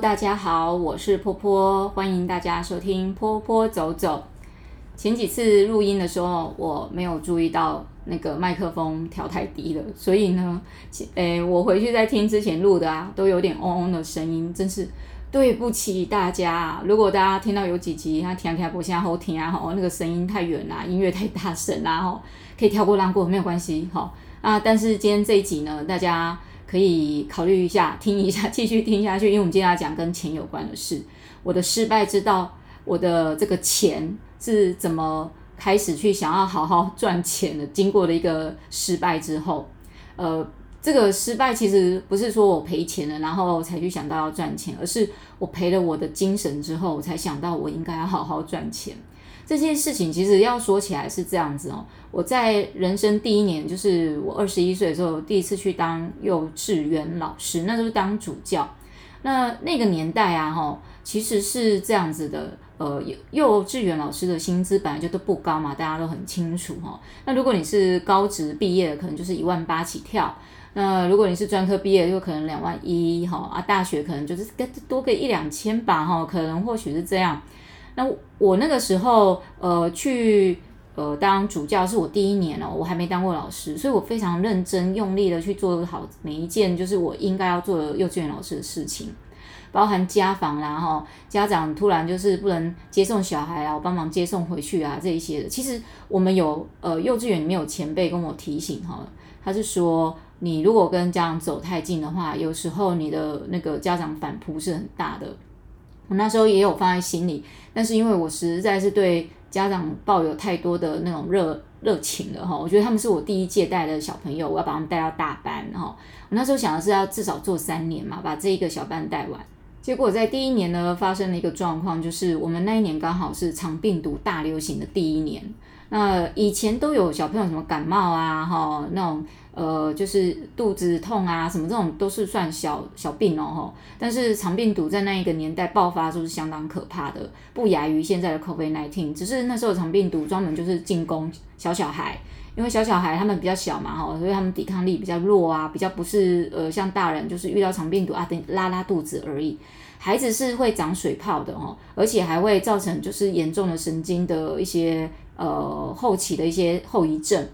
大家好，我是坡坡，欢迎大家收听坡坡走走。前几次录音的时候，我没有注意到那个麦克风调太低了，所以呢，诶，我回去再听之前录的啊，都有点嗡嗡的声音，真是对不起大家。如果大家听到有几集他听听不下后听啊，吼，那个声音太远啦，音乐太大声啦，吼，可以跳过让过没有关系，好啊。但是今天这一集呢，大家。可以考虑一下，听一下，继续听下去，因为我们今天要讲跟钱有关的事。我的失败之道，我的这个钱是怎么开始去想要好好赚钱的？经过了一个失败之后，呃，这个失败其实不是说我赔钱了，然后才去想到要赚钱，而是我赔了我的精神之后，我才想到我应该要好好赚钱。这件事情其实要说起来是这样子哦，我在人生第一年，就是我二十一岁的时候，第一次去当幼稚园老师，那就是当主教。那那个年代啊，哈，其实是这样子的，呃，幼幼稚园老师的薪资本来就都不高嘛，大家都很清楚哈。那如果你是高职毕业的，可能就是一万八起跳；那如果你是专科毕业，就可能两万一，哈啊，大学可能就是多个一两千吧，哈，可能或许是这样。那我那个时候，呃，去呃当主教是我第一年哦，我还没当过老师，所以我非常认真用力的去做好每一件就是我应该要做的幼稚园老师的事情，包含家访啦哈，家长突然就是不能接送小孩啊，我帮忙接送回去啊这一些的。其实我们有呃幼稚园里面有前辈跟我提醒哈，他是说你如果跟家长走太近的话，有时候你的那个家长反扑是很大的。我那时候也有放在心里，但是因为我实在是对家长抱有太多的那种热热情了哈，我觉得他们是我第一届带的小朋友，我要把他们带到大班哈。我那时候想的是要至少做三年嘛，把这一个小班带完。结果在第一年呢，发生了一个状况，就是我们那一年刚好是肠病毒大流行的第一年。那以前都有小朋友什么感冒啊，哈，那种呃，就是肚子痛啊，什么这种都是算小小病哦，哈。但是肠病毒在那一个年代爆发，就是相当可怕的，不亚于现在的 COVID-19。只是那时候肠病毒专门就是进攻小小孩，因为小小孩他们比较小嘛，哈，所以他们抵抗力比较弱啊，比较不是呃像大人，就是遇到肠病毒啊，等拉拉肚子而已。孩子是会长水泡的，哈，而且还会造成就是严重的神经的一些。呃，后期的一些后遗症，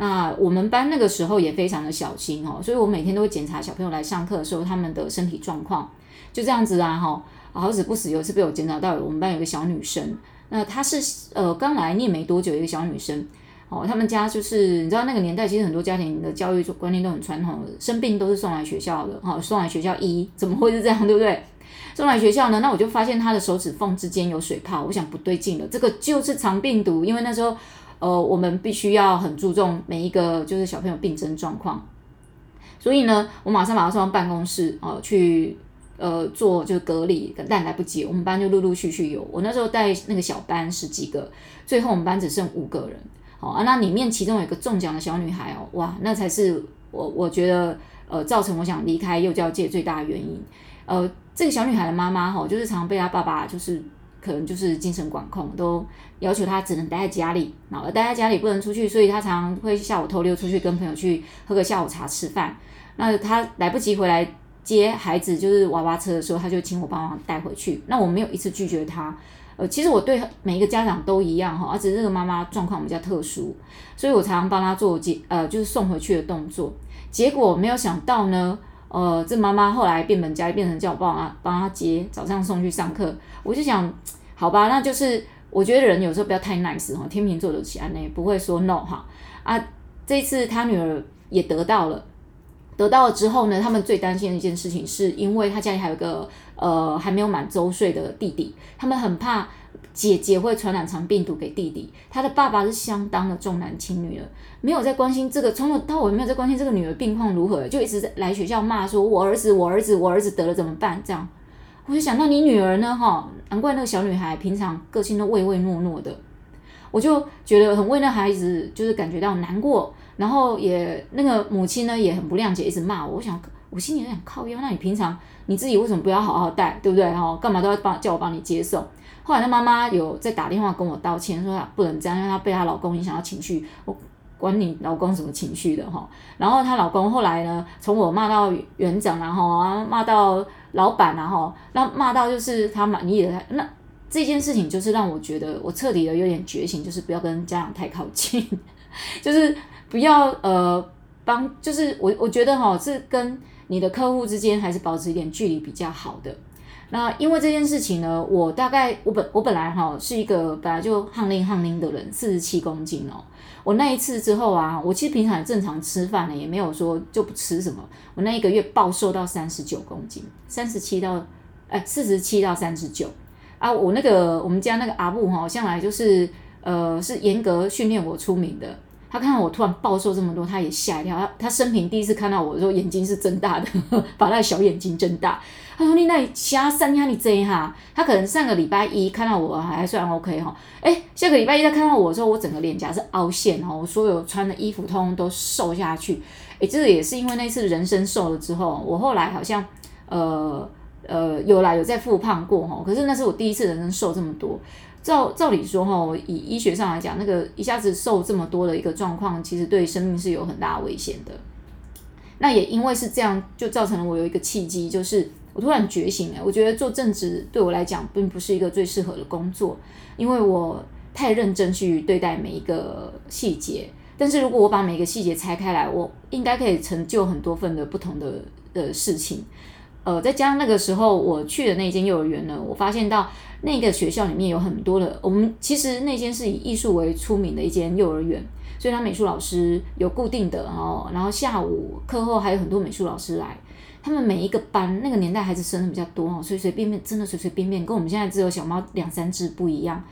那我们班那个时候也非常的小心哦，所以我每天都会检查小朋友来上课的时候他们的身体状况，就这样子啊哈，好死不死有一次被我检查到，我们班有个小女生，那她是呃刚来念没多久一个小女生，哦，他们家就是你知道那个年代其实很多家庭的教育观念都很传统，生病都是送来学校的，哈，送来学校医，怎么会是这样，对不对？送来学校呢，那我就发现她的手指缝之间有水泡，我想不对劲了，这个就是肠病毒。因为那时候，呃，我们必须要很注重每一个就是小朋友病症状况，所以呢，我马上把他送到办公室哦、呃，去呃做就是隔离，但来不及，我们班就陆陆续续有。我那时候带那个小班十几个，最后我们班只剩五个人，好、啊，那里面其中有一个中奖的小女孩哦，哇，那才是我我觉得呃造成我想离开幼教界最大的原因。呃，这个小女孩的妈妈哈，就是常被她爸爸就是可能就是精神管控，都要求他只能待在家里，然后待在家里不能出去，所以他常常会下午偷溜出去跟朋友去喝个下午茶吃饭。那他来不及回来接孩子，就是娃娃车的时候，他就请我帮忙带回去。那我没有一次拒绝他。呃，其实我对每一个家长都一样哈，而且这个妈妈状况比较特殊，所以我常常帮他做接呃就是送回去的动作。结果没有想到呢。呃，这妈妈后来变本加厉，变成叫我帮她帮她接早上送去上课。我就想，好吧，那就是我觉得人有时候不要太 nice 哈，天秤座的起安呢不会说 no 哈啊。这一次他女儿也得到了，得到了之后呢，他们最担心的一件事情是因为他家里还有一个呃还没有满周岁的弟弟，他们很怕。姐姐会传染肠病毒给弟弟，他的爸爸是相当的重男轻女了，没有在关心这个，从头到尾没有在关心这个女儿病况如何，就一直在来学校骂说：“我儿子，我儿子，我儿子得了怎么办？”这样，我就想到你女儿呢，哈，难怪那个小女孩平常个性都唯唯诺诺的，我就觉得很为那孩子就是感觉到难过，然后也那个母亲呢也很不谅解，一直骂我。我想，我心里有点，靠腰，那你平常你自己为什么不要好好带，对不对？哈，干嘛都要帮叫我帮你接送？后来她妈妈有在打电话跟我道歉，说她不能这样，因为她被她老公影响到情绪。我管你老公什么情绪的哈。然后她老公后来呢，从我骂到园长，然后啊骂到老板，然后那骂到就是他满意的。那这件事情就是让我觉得我彻底的有点觉醒，就是不要跟家长太靠近，就是不要呃帮，就是我我觉得哈，是跟你的客户之间还是保持一点距离比较好的。那因为这件事情呢，我大概我本我本来哈是一个本来就汗淋汗淋的人，四十七公斤哦。我那一次之后啊，我其实平常也正常吃饭呢，也没有说就不吃什么。我那一个月暴瘦到三十九公斤，三十七到哎四十七到三十九啊。我那个我们家那个阿布哈，向来就是呃是严格训练我出名的。他看到我突然暴瘦这么多，他也吓一跳。他他生平第一次看到我的时候，眼睛是睁大的，把他的小眼睛睁大。他说：“你那里瞎三天你这一下。”他可能上个礼拜一看到我还算 OK 哈，哎，下个礼拜一他看到我的时候，我整个脸颊是凹陷哈，我所有穿的衣服通通都瘦下去。哎，这个也是因为那次人生瘦了之后，我后来好像呃呃有来有再复胖过哈，可是那是我第一次人生瘦这么多。照照理说哈，以医学上来讲，那个一下子瘦这么多的一个状况，其实对生命是有很大危险的。那也因为是这样，就造成了我有一个契机，就是。突然觉醒了，我觉得做正职对我来讲并不是一个最适合的工作，因为我太认真去对待每一个细节。但是如果我把每个细节拆开来，我应该可以成就很多份的不同的的事情。呃，再加上那个时候我去的那间幼儿园呢，我发现到那个学校里面有很多的，我们其实那间是以艺术为出名的一间幼儿园，所以他美术老师有固定的哦，然后下午课后还有很多美术老师来。他们每一个班那个年代孩子生的比较多哦，随随便便真的随随便便，跟我们现在只有小猫两三只不一样，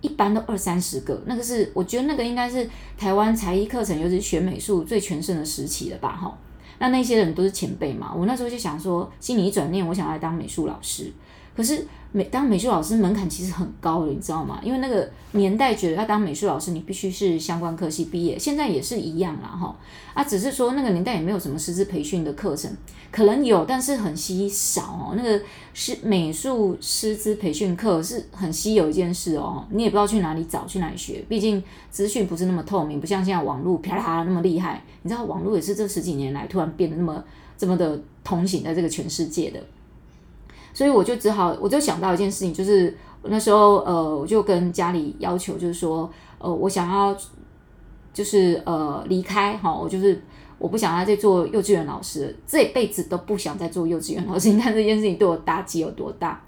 一般都二三十个，那个是我觉得那个应该是台湾才艺课程，尤其是学美术最全盛的时期了吧哈。那那些人都是前辈嘛，我那时候就想说，心里一转念，我想来当美术老师，可是。美当美术老师门槛其实很高的，你知道吗？因为那个年代觉得要当美术老师，你必须是相关科系毕业，现在也是一样啦，哈啊，只是说那个年代也没有什么师资培训的课程，可能有，但是很稀少哦。那个是美术师资培训课是很稀有一件事哦，你也不知道去哪里找，去哪里学，毕竟资讯不是那么透明，不像现在网络啪啦那么厉害。你知道网络也是这十几年来突然变得那么这么的通行在这个全世界的。所以我就只好，我就想到一件事情，就是那时候，呃，我就跟家里要求，就是说，呃，我想要，就是呃离开哈，我就是我不想要再做幼稚园老师，这辈子都不想再做幼稚园老师。你看这件事情对我打击有多大？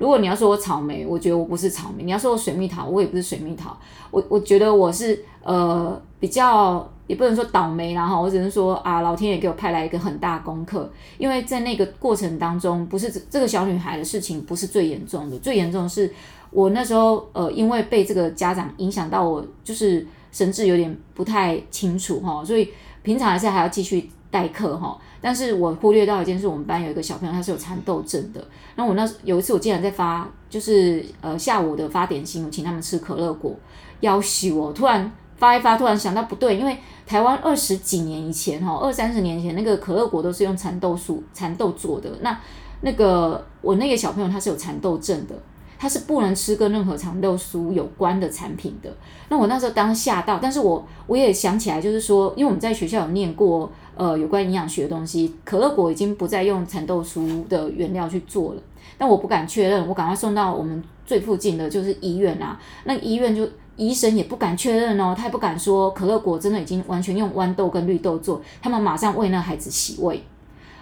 如果你要说我草莓，我觉得我不是草莓；你要说我水蜜桃，我也不是水蜜桃。我我觉得我是呃比较。也不能说倒霉，然后我只能说啊，老天爷给我派来一个很大功课，因为在那个过程当中，不是这个小女孩的事情不是最严重的，最严重的是我那时候呃，因为被这个家长影响到，我就是神志有点不太清楚哈，所以平常还是还要继续代课哈，但是我忽略到一件事，我们班有一个小朋友他是有蚕豆症的，然后我那有一次我竟然在发，就是呃下午的发点心，我请他们吃可乐果，要挟我突然。发一发，突然想到不对，因为台湾二十几年以前，哈，二三十年前那个可乐果都是用蚕豆素、蚕豆做的。那那个我那个小朋友他是有蚕豆症的，他是不能吃跟任何蚕豆素有关的产品的。那我那时候当时吓到，但是我我也想起来，就是说，因为我们在学校有念过，呃，有关营养学的东西，可乐果已经不再用蚕豆素的原料去做了。但我不敢确认，我赶快送到我们最附近的就是医院啊，那医院就。医生也不敢确认哦，他也不敢说可乐果真的已经完全用豌豆跟绿豆做，他们马上为那孩子洗胃。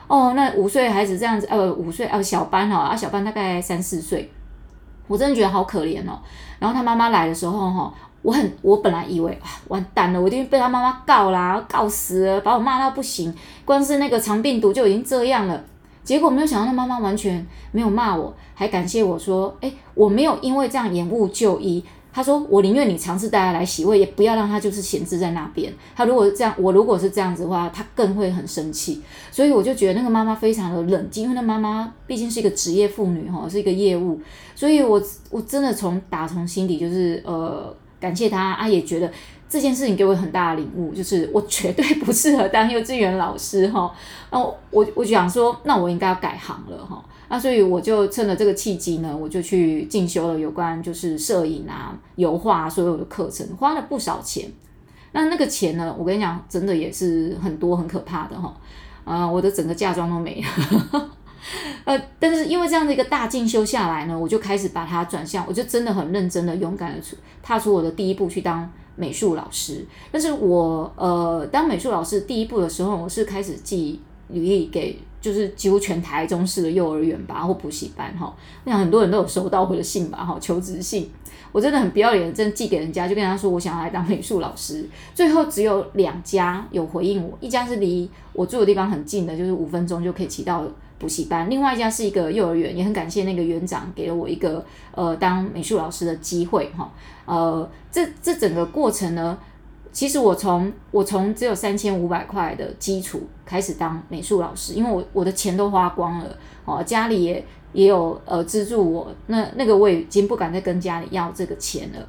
哦，那五岁孩子这样子，呃，五岁呃小班哦，啊小班大概三四岁，我真的觉得好可怜哦。然后他妈妈来的时候哈，我很我本来以为啊完蛋了，我一定被他妈妈告啦，告死了，把我骂到不行，光是那个肠病毒就已经这样了。结果没有想到，他妈妈完全没有骂我，还感谢我说，诶，我没有因为这样延误就医。他说：“我宁愿你尝试带他来洗胃，也不要让他就是闲置在那边。他如果是这样，我如果是这样子的话，他更会很生气。所以我就觉得那个妈妈非常的冷静，因为那妈妈毕竟是一个职业妇女哈，是一个业务。所以我我真的从打从心底就是呃感谢他啊，也觉得这件事情给我很大的领悟，就是我绝对不适合当幼稚园老师哈。那我我我就想说，那我应该要改行了哈。”那所以我就趁着这个契机呢，我就去进修了有关就是摄影啊、油画所有的课程，花了不少钱。那那个钱呢，我跟你讲，真的也是很多很可怕的哈。啊、呃，我的整个嫁妆都没了。呃，但是因为这样的一个大进修下来呢，我就开始把它转向，我就真的很认真的、勇敢的踏出我的第一步去当美术老师。但是我呃当美术老师第一步的时候，我是开始寄履历给。就是几乎全台中市的幼儿园吧，或补习班哈，我想很多人都有收到我的信吧，哈，求职信，我真的很不要脸，真的寄给人家，就跟他说我想要来当美术老师。最后只有两家有回应我，一家是离我住的地方很近的，就是五分钟就可以骑到补习班；另外一家是一个幼儿园，也很感谢那个园长给了我一个呃当美术老师的机会哈。呃，这这整个过程呢。其实我从我从只有三千五百块的基础开始当美术老师，因为我我的钱都花光了哦，家里也也有呃资助我，那那个我已经不敢再跟家里要这个钱了，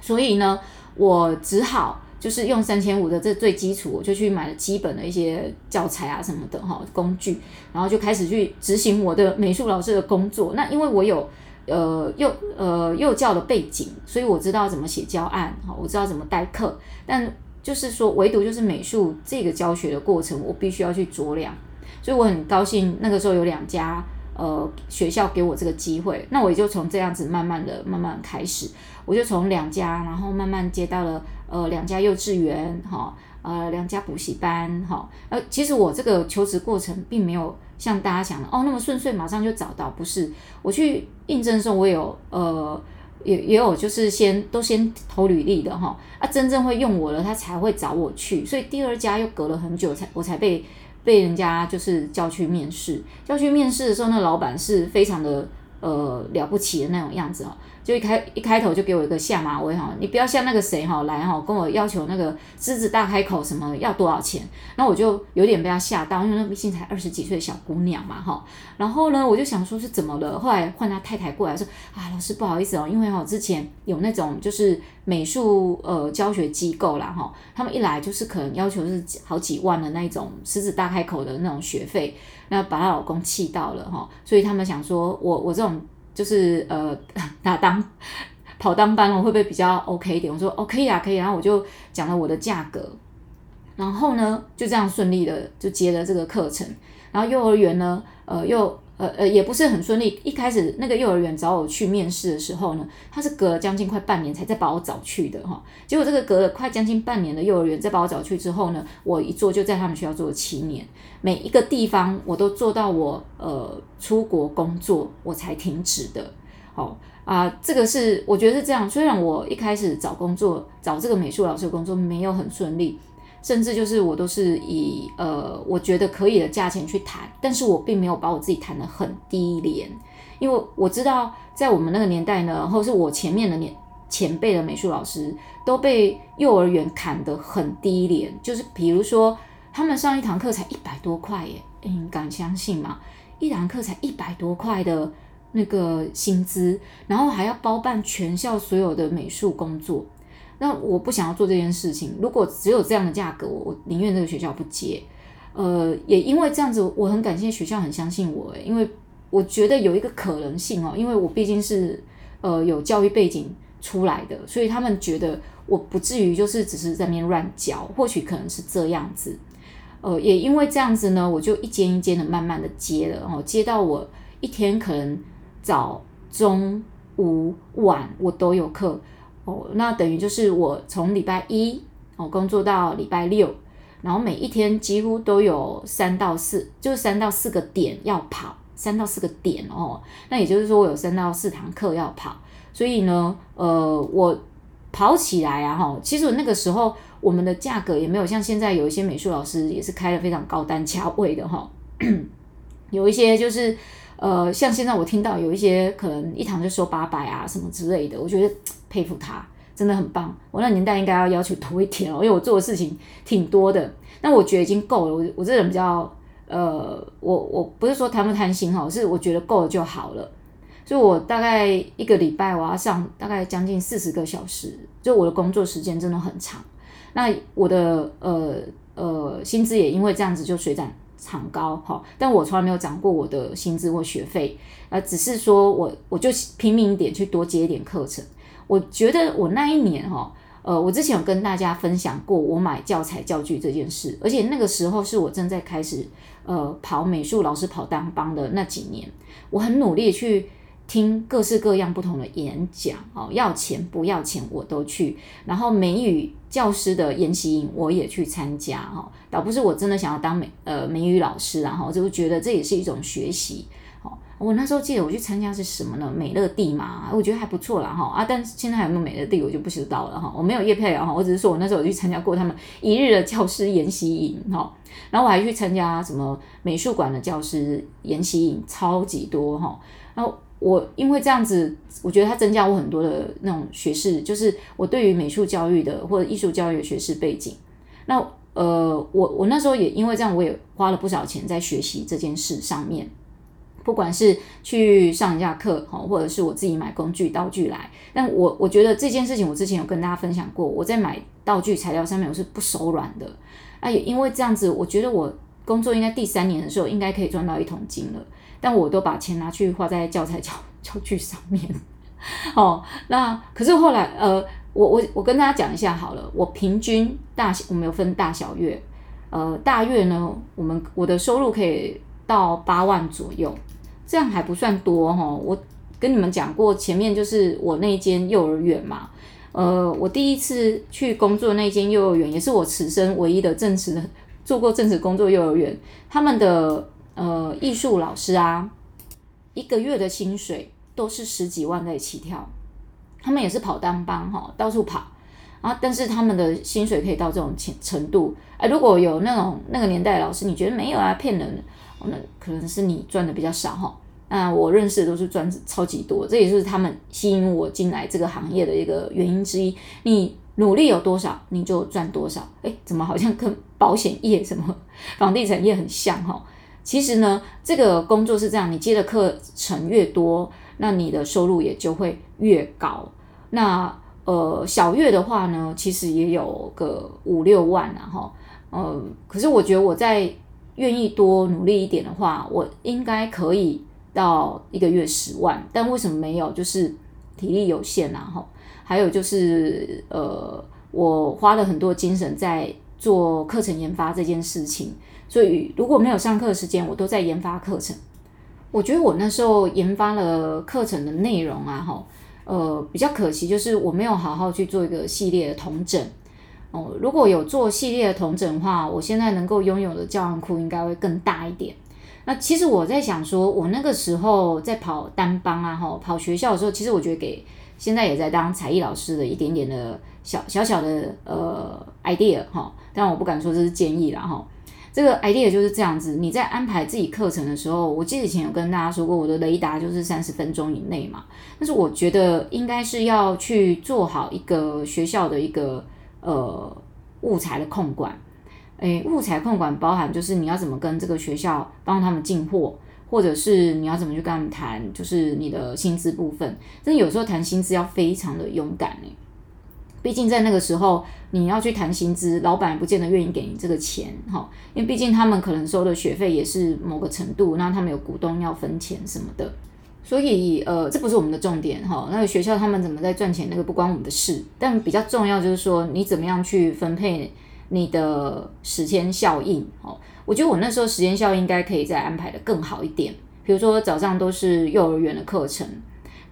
所以呢，我只好就是用三千五的这最基础，我就去买了基本的一些教材啊什么的哈工具，然后就开始去执行我的美术老师的工作。那因为我有。呃，幼呃幼教的背景，所以我知道怎么写教案，哈，我知道怎么代课，但就是说，唯独就是美术这个教学的过程，我必须要去酌量，所以我很高兴那个时候有两家呃学校给我这个机会，那我也就从这样子慢慢的、慢慢开始，我就从两家，然后慢慢接到了呃两家幼稚园，哈，呃两家补习班，哈，呃其实我这个求职过程并没有。像大家想的哦，那么顺遂，马上就找到，不是？我去应征的时候，我有呃，也也有，就是先都先投履历的哈，啊，真正会用我了，他才会找我去，所以第二家又隔了很久才我才被被人家就是叫去面试，叫去面试的时候，那老板是非常的呃了不起的那种样子哦。就一开一开头就给我一个下马威哈，你不要像那个谁哈来哈跟我要求那个狮子大开口什么要多少钱，那我就有点被他吓到，因为那毕竟才二十几岁小姑娘嘛哈。然后呢，我就想说是怎么了，后来换他太太过来说啊，老师不好意思哦，因为哈之前有那种就是美术呃教学机构啦哈，他们一来就是可能要求是好几万的那种狮子大开口的那种学费，那把她老公气到了哈，所以他们想说我我这种。就是呃打当跑当班了，会不会比较 OK 一点？我说 OK 啊，可以。然后我就讲了我的价格，然后呢就这样顺利的就接了这个课程。然后幼儿园呢，呃又呃呃也不是很顺利。一开始那个幼儿园找我去面试的时候呢，他是隔了将近快半年才再把我找去的哈。结果这个隔了快将近半年的幼儿园再把我找去之后呢，我一做就在他们学校做了七年。每一个地方我都做到我呃出国工作我才停止的，好啊，这个是我觉得是这样。虽然我一开始找工作找这个美术老师的工作没有很顺利，甚至就是我都是以呃我觉得可以的价钱去谈，但是我并没有把我自己谈得很低廉，因为我知道在我们那个年代呢，或是我前面的年前辈的美术老师都被幼儿园砍得很低廉，就是比如说。他们上一堂课才一百多块耶，你敢相信吗？一堂课才一百多块的那个薪资，然后还要包办全校所有的美术工作。那我不想要做这件事情。如果只有这样的价格，我宁愿这个学校不接。呃，也因为这样子，我很感谢学校很相信我，因为我觉得有一个可能性哦，因为我毕竟是呃有教育背景出来的，所以他们觉得我不至于就是只是在那边乱教，或许可能是这样子。呃，也因为这样子呢，我就一间一间的慢慢的接了，哦，接到我一天可能早、中、午、晚我都有课，哦，那等于就是我从礼拜一哦工作到礼拜六，然后每一天几乎都有三到四，就是三到四个点要跑，三到四个点哦，那也就是说我有三到四堂课要跑，所以呢，呃，我跑起来啊，哈，其实我那个时候。我们的价格也没有像现在有一些美术老师也是开了非常高单价位的哈，有一些就是呃，像现在我听到有一些可能一堂就收八百啊什么之类的，我觉得佩服他，真的很棒。我那年代应该要要求多一点哦，因为我做的事情挺多的，那我觉得已经够了。我我这人比较呃，我我不是说贪不贪心哈，是我觉得够了就好了。所以我大概一个礼拜我要上大概将近四十个小时，就我的工作时间真的很长。那我的呃呃薪资也因为这样子就水涨长高哈，但我从来没有涨过我的薪资或学费，呃，只是说我我就拼命一点去多接一点课程。我觉得我那一年哈，呃，我之前有跟大家分享过我买教材教具这件事，而且那个时候是我正在开始呃跑美术老师跑单帮的那几年，我很努力去听各式各样不同的演讲，哦，要钱不要钱我都去，然后美语教师的研习营我也去参加，哈，倒不是我真的想要当美呃美语老师，然后就觉得这也是一种学习哦。我那时候记得我去参加是什么呢？美乐蒂嘛，我觉得还不错啦哈啊！但是现在还有没有美乐蒂，我就不知道了哈。我没有叶佩啊哈，我只是说我那时候有去参加过他们一日的教师研习营哈，然后我还去参加什么美术馆的教师研习营，超级多哈。然后我因为这样子，我觉得它增加我很多的那种学识，就是我对于美术教育的或者艺术教育的学识背景。那呃，我我那时候也因为这样，我也花了不少钱在学习这件事上面。不管是去上一下课，或者是我自己买工具道具来，但我我觉得这件事情，我之前有跟大家分享过，我在买道具材料上面我是不手软的，那，也因为这样子，我觉得我工作应该第三年的时候应该可以赚到一桶金了，但我都把钱拿去花在教材教 教具上面，哦，那可是后来，呃，我我我跟大家讲一下好了，我平均大我们有分大小月，呃，大月呢，我们我的收入可以到八万左右。这样还不算多哈，我跟你们讲过，前面就是我那间幼儿园嘛，呃，我第一次去工作那间幼儿园，也是我此生唯一的正职的做过正职工作幼儿园，他们的呃艺术老师啊，一个月的薪水都是十几万在起跳，他们也是跑单帮哈，到处跑啊，但是他们的薪水可以到这种程程度，哎，如果有那种那个年代的老师，你觉得没有啊，骗人？那可能是你赚的比较少哈，那我认识的都是赚超级多，这也是他们吸引我进来这个行业的一个原因之一。你努力有多少，你就赚多少。诶，怎么好像跟保险业、什么房地产业很像哈？其实呢，这个工作是这样，你接的课程越多，那你的收入也就会越高。那呃，小月的话呢，其实也有个五六万啊哈。呃，可是我觉得我在。愿意多努力一点的话，我应该可以到一个月十万。但为什么没有？就是体力有限啊！哈，还有就是呃，我花了很多精神在做课程研发这件事情，所以如果没有上课时间，我都在研发课程。我觉得我那时候研发了课程的内容啊，哈，呃，比较可惜就是我没有好好去做一个系列的统整。哦，如果有做系列的统整的话，我现在能够拥有的教案库应该会更大一点。那其实我在想说，我那个时候在跑单帮啊，哈，跑学校的时候，其实我觉得给现在也在当才艺老师的一点点的小小小的呃 idea 哈，但我不敢说这是建议啦哈。这个 idea 就是这样子，你在安排自己课程的时候，我记得以前有跟大家说过，我的雷达就是三十分钟以内嘛。但是我觉得应该是要去做好一个学校的一个。呃，物材的控管，诶，物材控管包含就是你要怎么跟这个学校帮他们进货，或者是你要怎么去跟他们谈，就是你的薪资部分。但是有时候谈薪资要非常的勇敢诶，毕竟在那个时候你要去谈薪资，老板不见得愿意给你这个钱哈，因为毕竟他们可能收的学费也是某个程度，那他们有股东要分钱什么的。所以，呃，这不是我们的重点哈。那个学校他们怎么在赚钱，那个不关我们的事。但比较重要就是说，你怎么样去分配你的时间效应哦。我觉得我那时候时间效应应该可以再安排得更好一点。比如说早上都是幼儿园的课程，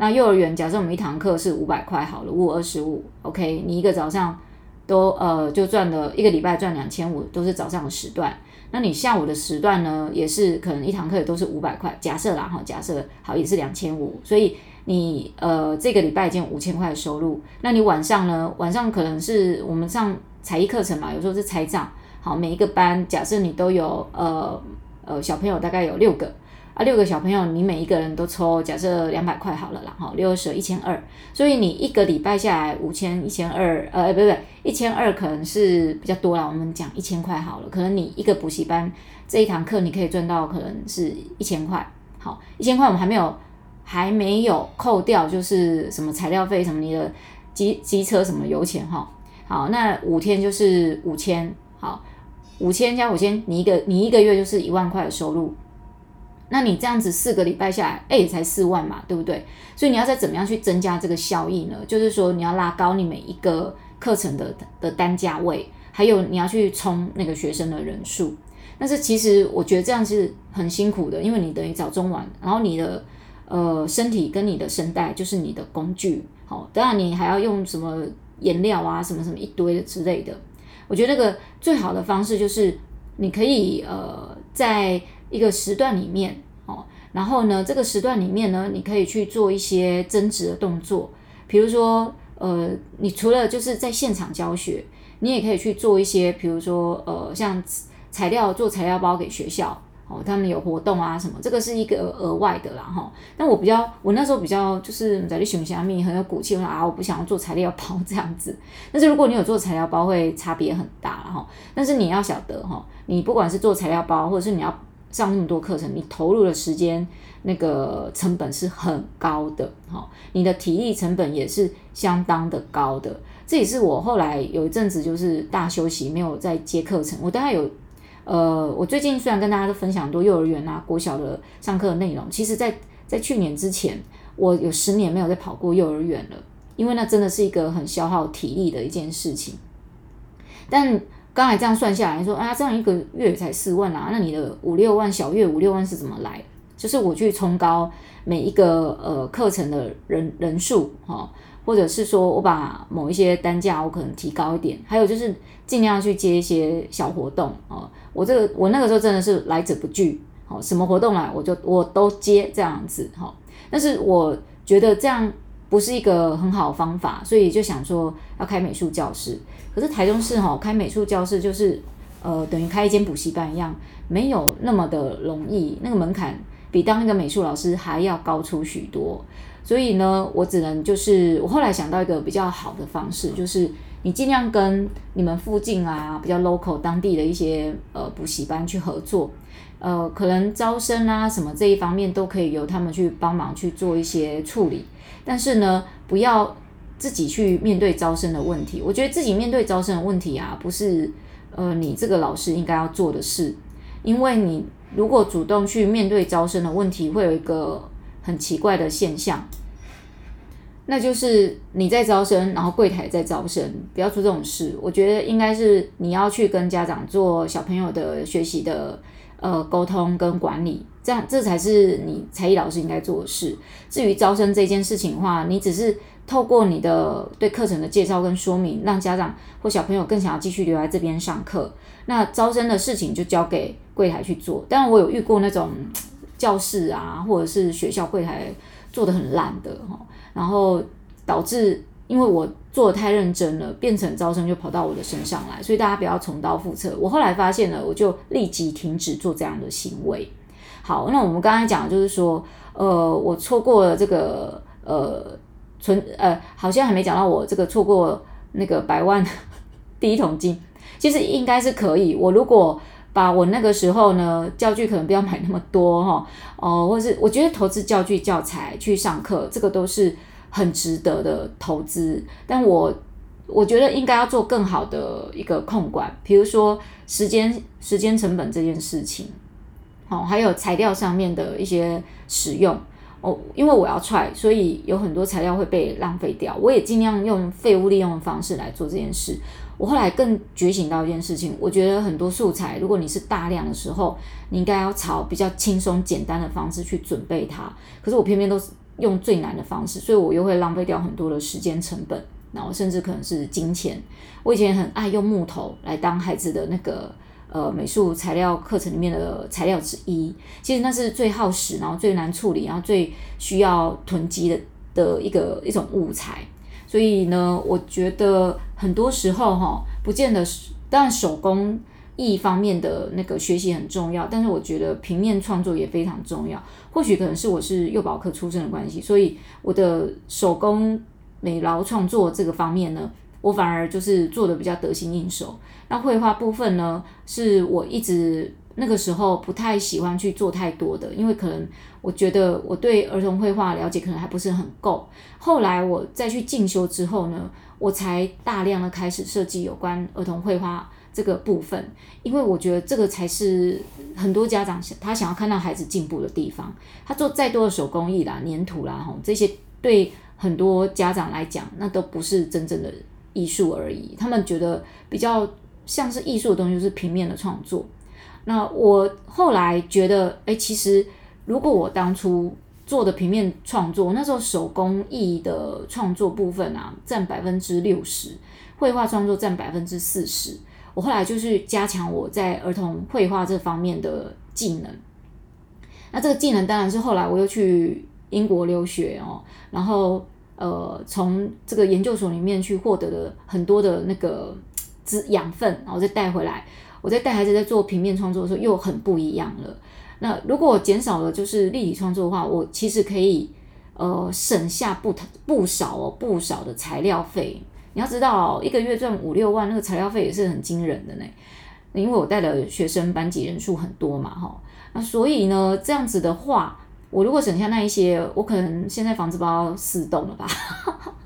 那幼儿园假设我们一堂课是五百块好了，五五二十五，OK，你一个早上都呃就赚了一个礼拜赚两千五，都是早上的时段。那你下午的时段呢，也是可能一堂课也都是五百块，假设啦哈，假设好也是两千五，所以你呃这个礼拜已经有五千块的收入。那你晚上呢？晚上可能是我们上才艺课程嘛，有时候是拆账，好，每一个班假设你都有呃呃小朋友大概有六个。啊，六个小朋友，你每一个人都抽，假设两百块好了啦，哈，六十一千二，所以你一个礼拜下来五千一千二，呃，不不，一千二可能是比较多啦，我们讲一千块好了，可能你一个补习班这一堂课你可以赚到可能是一千块，好，一千块我们还没有还没有扣掉，就是什么材料费什么你的机机车什么油钱哈，好，那五天就是五千，好，五千加五千，你一个你一个月就是一万块的收入。那你这样子四个礼拜下来，哎，也才四万嘛，对不对？所以你要再怎么样去增加这个效益呢？就是说你要拉高你每一个课程的的单价位，还有你要去冲那个学生的人数。但是其实我觉得这样是很辛苦的，因为你等于早中晚，然后你的呃身体跟你的声带就是你的工具，好，当然你还要用什么颜料啊，什么什么一堆的之类的。我觉得那个最好的方式就是你可以呃在一个时段里面哦，然后呢这个时段里面呢，你可以去做一些增值的动作，比如说呃你除了就是在现场教学，你也可以去做一些，比如说呃像。材料做材料包给学校哦，他们有活动啊什么，这个是一个额外的啦哈。但我比较，我那时候比较就是在你熊虾米很有骨气，啊，我不想要做材料包这样子。但是如果你有做材料包，会差别很大哈。但是你要晓得哈，你不管是做材料包，或者是你要上那么多课程，你投入的时间那个成本是很高的哈，你的体力成本也是相当的高的。这也是我后来有一阵子就是大休息，没有再接课程，我大概有。呃，我最近虽然跟大家都分享多幼儿园啊、国小的上课的内容，其实在，在在去年之前，我有十年没有再跑过幼儿园了，因为那真的是一个很消耗体力的一件事情。但刚才这样算下来说，啊，这样一个月才四万啊，那你的五六万小月五六万是怎么来？就是我去冲高每一个呃课程的人人数哈。或者是说我把某一些单价我可能提高一点，还有就是尽量去接一些小活动啊。我这个我那个时候真的是来者不拒，好，什么活动来我就我都接这样子哈。但是我觉得这样不是一个很好的方法，所以就想说要开美术教室。可是台中市哈开美术教室就是呃等于开一间补习班一样，没有那么的容易，那个门槛比当一个美术老师还要高出许多。所以呢，我只能就是我后来想到一个比较好的方式，就是你尽量跟你们附近啊比较 local 当地的一些呃补习班去合作，呃，可能招生啊什么这一方面都可以由他们去帮忙去做一些处理。但是呢，不要自己去面对招生的问题。我觉得自己面对招生的问题啊，不是呃你这个老师应该要做的事，因为你如果主动去面对招生的问题，会有一个。很奇怪的现象，那就是你在招生，然后柜台在招生，不要出这种事。我觉得应该是你要去跟家长做小朋友的学习的呃沟通跟管理，这样这才是你才艺老师应该做的事。至于招生这件事情的话，你只是透过你的对课程的介绍跟说明，让家长或小朋友更想要继续留在这边上课。那招生的事情就交给柜台去做。当然，我有遇过那种。教室啊，或者是学校柜台做得很烂的哈，然后导致因为我做的太认真了，变成招生就跑到我的身上来，所以大家不要重蹈覆辙。我后来发现了，我就立即停止做这样的行为。好，那我们刚才讲就是说，呃，我错过了这个呃存呃，好像还没讲到我这个错过那个百万第一桶金，其实应该是可以。我如果把我那个时候呢，教具可能不要买那么多哈，哦，或是我觉得投资教具教材去上课，这个都是很值得的投资。但我我觉得应该要做更好的一个控管，比如说时间时间成本这件事情，哦，还有材料上面的一些使用哦，因为我要踹，所以有很多材料会被浪费掉。我也尽量用废物利用的方式来做这件事。我后来更觉醒到一件事情，我觉得很多素材，如果你是大量的时候，你应该要朝比较轻松简单的方式去准备它。可是我偏偏都是用最难的方式，所以我又会浪费掉很多的时间成本，然后甚至可能是金钱。我以前很爱用木头来当孩子的那个呃美术材料课程里面的材料之一，其实那是最耗时，然后最难处理，然后最需要囤积的的一个一种物材。所以呢，我觉得很多时候哈，不见得是，当然手工艺方面的那个学习很重要，但是我觉得平面创作也非常重要。或许可能是我是幼保科出身的关系，所以我的手工美劳创作这个方面呢，我反而就是做的比较得心应手。那绘画部分呢，是我一直。那个时候不太喜欢去做太多的，因为可能我觉得我对儿童绘画了解可能还不是很够。后来我再去进修之后呢，我才大量的开始设计有关儿童绘画这个部分，因为我觉得这个才是很多家长想他想要看到孩子进步的地方。他做再多的手工艺啦、粘土啦，吼这些对很多家长来讲，那都不是真正的艺术而已。他们觉得比较像是艺术的东西，就是平面的创作。那我后来觉得，哎，其实如果我当初做的平面创作，那时候手工艺的创作部分啊，占百分之六十，绘画创作占百分之四十。我后来就是加强我在儿童绘画这方面的技能。那这个技能当然是后来我又去英国留学哦，然后呃从这个研究所里面去获得了很多的那个滋养分，然后再带回来。我在带孩子在做平面创作的时候又很不一样了。那如果我减少了就是立体创作的话，我其实可以呃省下不不少哦不少的材料费。你要知道，一个月赚五六万，那个材料费也是很惊人的呢。因为我带的学生班级人数很多嘛，哈。那所以呢，这样子的话，我如果省下那一些，我可能现在房子包四栋了吧。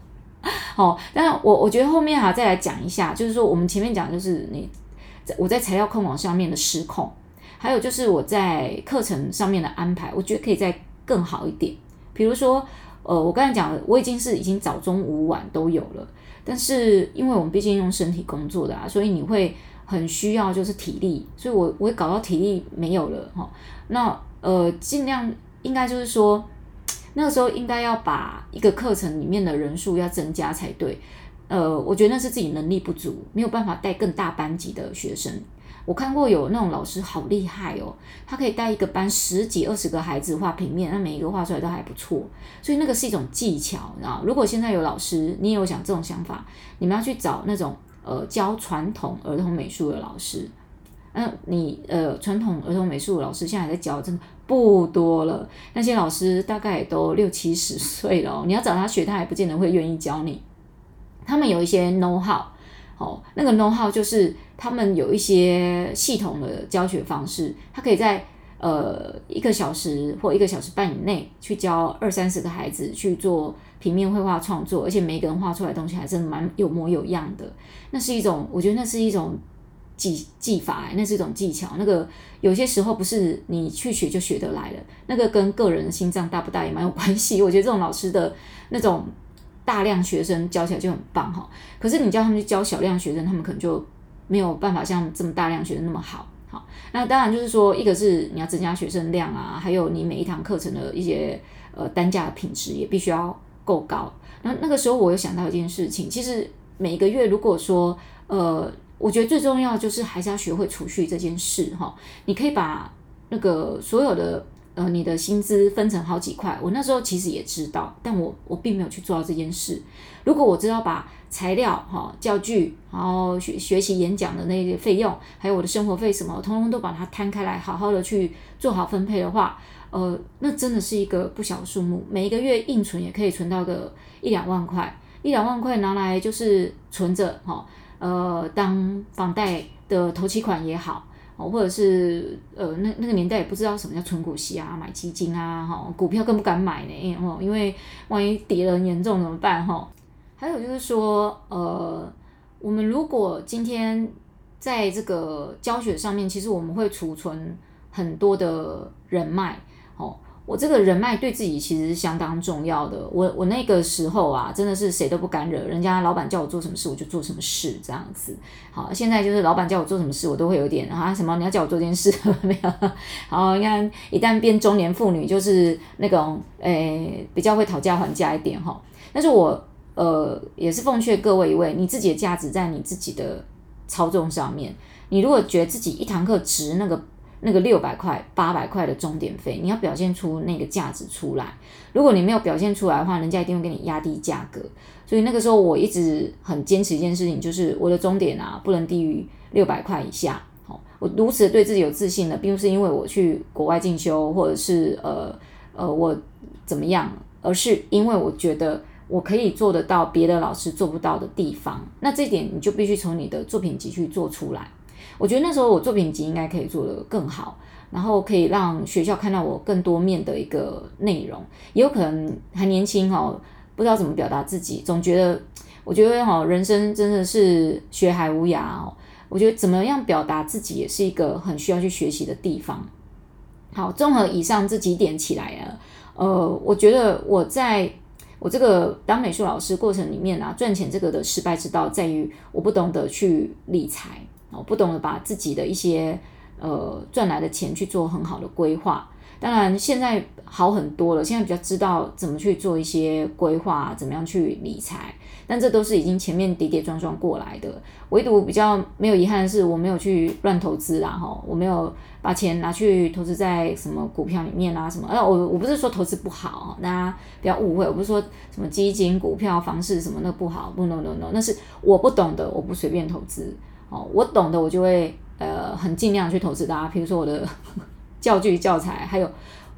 好，但是我我觉得后面还要再来讲一下，就是说我们前面讲就是你在，我在材料控网上面的失控，还有就是我在课程上面的安排，我觉得可以再更好一点。比如说，呃，我刚才讲的，我已经是已经早中午晚都有了。但是，因为我们毕竟用身体工作的啊，所以你会很需要就是体力，所以我我会搞到体力没有了哈。那呃，尽量应该就是说，那个时候应该要把一个课程里面的人数要增加才对。呃，我觉得那是自己能力不足，没有办法带更大班级的学生。我看过有那种老师好厉害哦，他可以带一个班十几二十个孩子画平面，那每一个画出来都还不错，所以那个是一种技巧你知道。如果现在有老师，你也有想这种想法，你们要去找那种呃教传统儿童美术的老师，那你呃传统儿童美术老师现在还在教，真的不多了。那些老师大概也都六七十岁了，你要找他学，他还不见得会愿意教你。他们有一些 know how。哦，那个 know how 就是他们有一些系统的教学方式，他可以在呃一个小时或一个小时半以内去教二三十个孩子去做平面绘画创作，而且每个人画出来的东西还真的蛮有模有样的。那是一种，我觉得那是一种技技法，那是一种技巧。那个有些时候不是你去学就学得来的，那个跟个人心脏大不大也蛮有关系。我觉得这种老师的那种。大量学生教起来就很棒哈，可是你叫他们去教小量学生，他们可能就没有办法像这么大量学生那么好。好，那当然就是说，一个是你要增加学生量啊，还有你每一堂课程的一些呃单价的品质也必须要够高。那那个时候我有想到一件事情，其实每个月如果说呃，我觉得最重要就是还是要学会储蓄这件事哈。你可以把那个所有的。呃，你的薪资分成好几块，我那时候其实也知道，但我我并没有去做到这件事。如果我知道把材料、哈、教具，然后学学习演讲的那些费用，还有我的生活费什么，通通都把它摊开来，好好的去做好分配的话，呃，那真的是一个不小数目，每一个月硬存也可以存到个一两万块，一两万块拿来就是存着，哈、呃，当房贷的头期款也好。或者是呃，那那个年代也不知道什么叫存股息啊，买基金啊，哈，股票更不敢买呢，哦，因为万一跌得很严重怎么办？哈，还有就是说，呃，我们如果今天在这个教学上面，其实我们会储存很多的人脉，我这个人脉对自己其实是相当重要的。我我那个时候啊，真的是谁都不敢惹，人家老板叫我做什么事，我就做什么事这样子。好，现在就是老板叫我做什么事，我都会有点啊什么，你要叫我做件事 没有？好，你看一旦变中年妇女，就是那种诶、比较会讨价还价一点哈。但是我呃也是奉劝各位一位，你自己的价值在你自己的操纵上面。你如果觉得自己一堂课值那个。那个六百块、八百块的钟点费，你要表现出那个价值出来。如果你没有表现出来的话，人家一定会给你压低价格。所以那个时候我一直很坚持一件事情，就是我的钟点啊不能低于六百块以下。好，我如此对自己有自信的，并不是因为我去国外进修，或者是呃呃我怎么样，而是因为我觉得我可以做得到别的老师做不到的地方。那这点你就必须从你的作品集去做出来。我觉得那时候我作品集应该可以做得更好，然后可以让学校看到我更多面的一个内容。也有可能还年轻哦，不知道怎么表达自己，总觉得我觉得哈，人生真的是学海无涯哦。我觉得怎么样表达自己也是一个很需要去学习的地方。好，综合以上这几点起来啊，呃，我觉得我在我这个当美术老师过程里面啊，赚钱这个的失败之道在于我不懂得去理财，我不懂得把自己的一些呃赚来的钱去做很好的规划。当然，现在好很多了。现在比较知道怎么去做一些规划，怎么样去理财。但这都是已经前面跌跌撞撞过来的。唯独比较没有遗憾的是，我没有去乱投资啦，哈，我没有把钱拿去投资在什么股票里面啊，什么。呃，我我不是说投资不好，大家不要误会，我不是说什么基金、股票、房市什么那不好，不，no no no，那是我不懂的，我不随便投资。哦，我懂的，我就会呃很尽量去投资大家。比如说我的。教具、教材，还有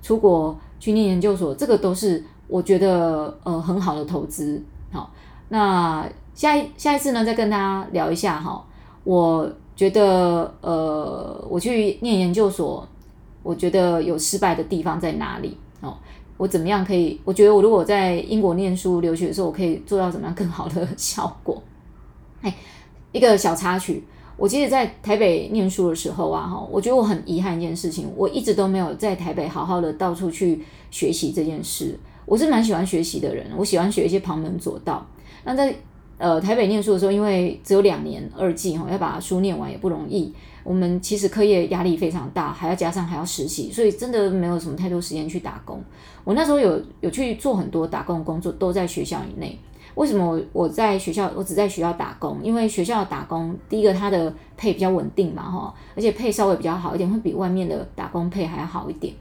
出国去念研究所，这个都是我觉得呃很好的投资。好，那下一下一次呢，再跟大家聊一下哈。我觉得呃，我去念研究所，我觉得有失败的地方在哪里？哦，我怎么样可以？我觉得我如果在英国念书留学的时候，我可以做到怎么样更好的 效果？哎，一个小插曲。我记得在台北念书的时候啊，哈，我觉得我很遗憾一件事情，我一直都没有在台北好好的到处去学习这件事。我是蛮喜欢学习的人，我喜欢学一些旁门左道。那在呃台北念书的时候，因为只有两年二季哈，要把书念完也不容易。我们其实课业压力非常大，还要加上还要实习，所以真的没有什么太多时间去打工。我那时候有有去做很多打工的工作，都在学校以内。为什么我我在学校，我只在学校打工？因为学校打工，第一个它的配比较稳定嘛，哈，而且配稍微比较好一点，会比外面的打工配还要好一点。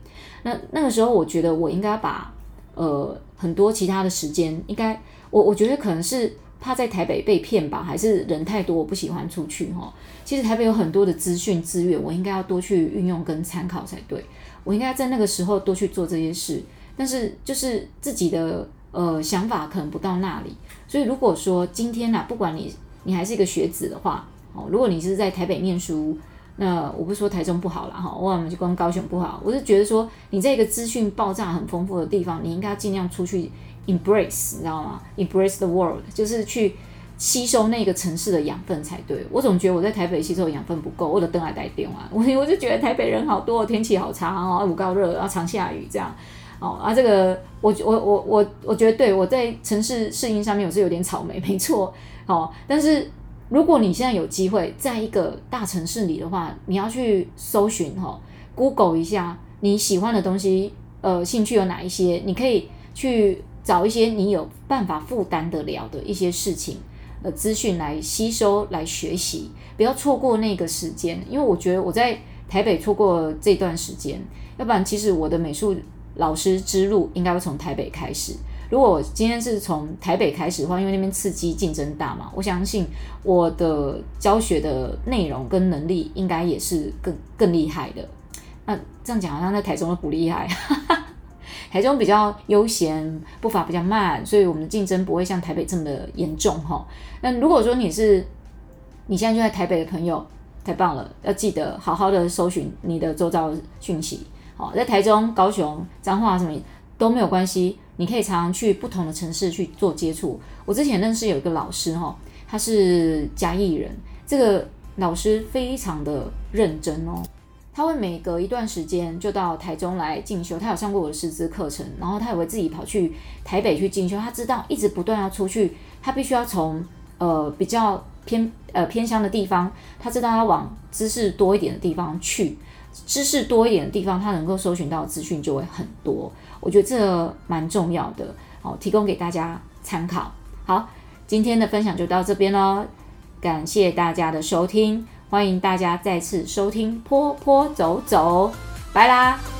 那那个时候，我觉得我应该把呃很多其他的时间，应该我我觉得可能是怕在台北被骗吧，还是人太多，我不喜欢出去哈。其实台北有很多的资讯资源，我应该要多去运用跟参考才对。我应该在那个时候多去做这些事，但是就是自己的。呃，想法可能不到那里，所以如果说今天呢、啊，不管你你还是一个学子的话，哦，如果你是在台北念书，那我不说台中不好了哈，我们就光高雄不好，我是觉得说你在一个资讯爆炸很丰富的地方，你应该尽量出去 embrace，你知道吗？embrace the world，就是去吸收那个城市的养分才对。我总觉得我在台北吸收养分不够，我的灯还带电啊，我 我就觉得台北人好多，天气好差哦，五高热，然后常下雨这样。哦啊，这个我我我我我觉得对，我在城市适应上面我是有点草莓，没错。哦，但是如果你现在有机会在一个大城市里的话，你要去搜寻哈、哦，Google 一下你喜欢的东西，呃，兴趣有哪一些，你可以去找一些你有办法负担得了的一些事情，呃，资讯来吸收来学习，不要错过那个时间，因为我觉得我在台北错过这段时间，要不然其实我的美术。老师之路应该会从台北开始。如果今天是从台北开始的话，因为那边刺激竞争大嘛，我相信我的教学的内容跟能力应该也是更更厉害的。那这样讲好像在台中都不厉害，台中比较悠闲，步伐比较慢，所以我们的竞争不会像台北这么的严重哈。那如果说你是你现在就在台北的朋友，太棒了，要记得好好的搜寻你的周遭讯息。哦，在台中、高雄、彰化什么都没有关系，你可以常常去不同的城市去做接触。我之前认识有一个老师哈，他是嘉义人，这个老师非常的认真哦，他会每隔一段时间就到台中来进修，他有上过我的师资课程，然后他也会自己跑去台北去进修。他知道一直不断要出去，他必须要从呃比较偏呃偏乡的地方，他知道要往知识多一点的地方去。知识多一点的地方，他能够搜寻到资讯就会很多。我觉得这蛮重要的，好，提供给大家参考。好，今天的分享就到这边喽，感谢大家的收听，欢迎大家再次收听坡坡走走，拜啦。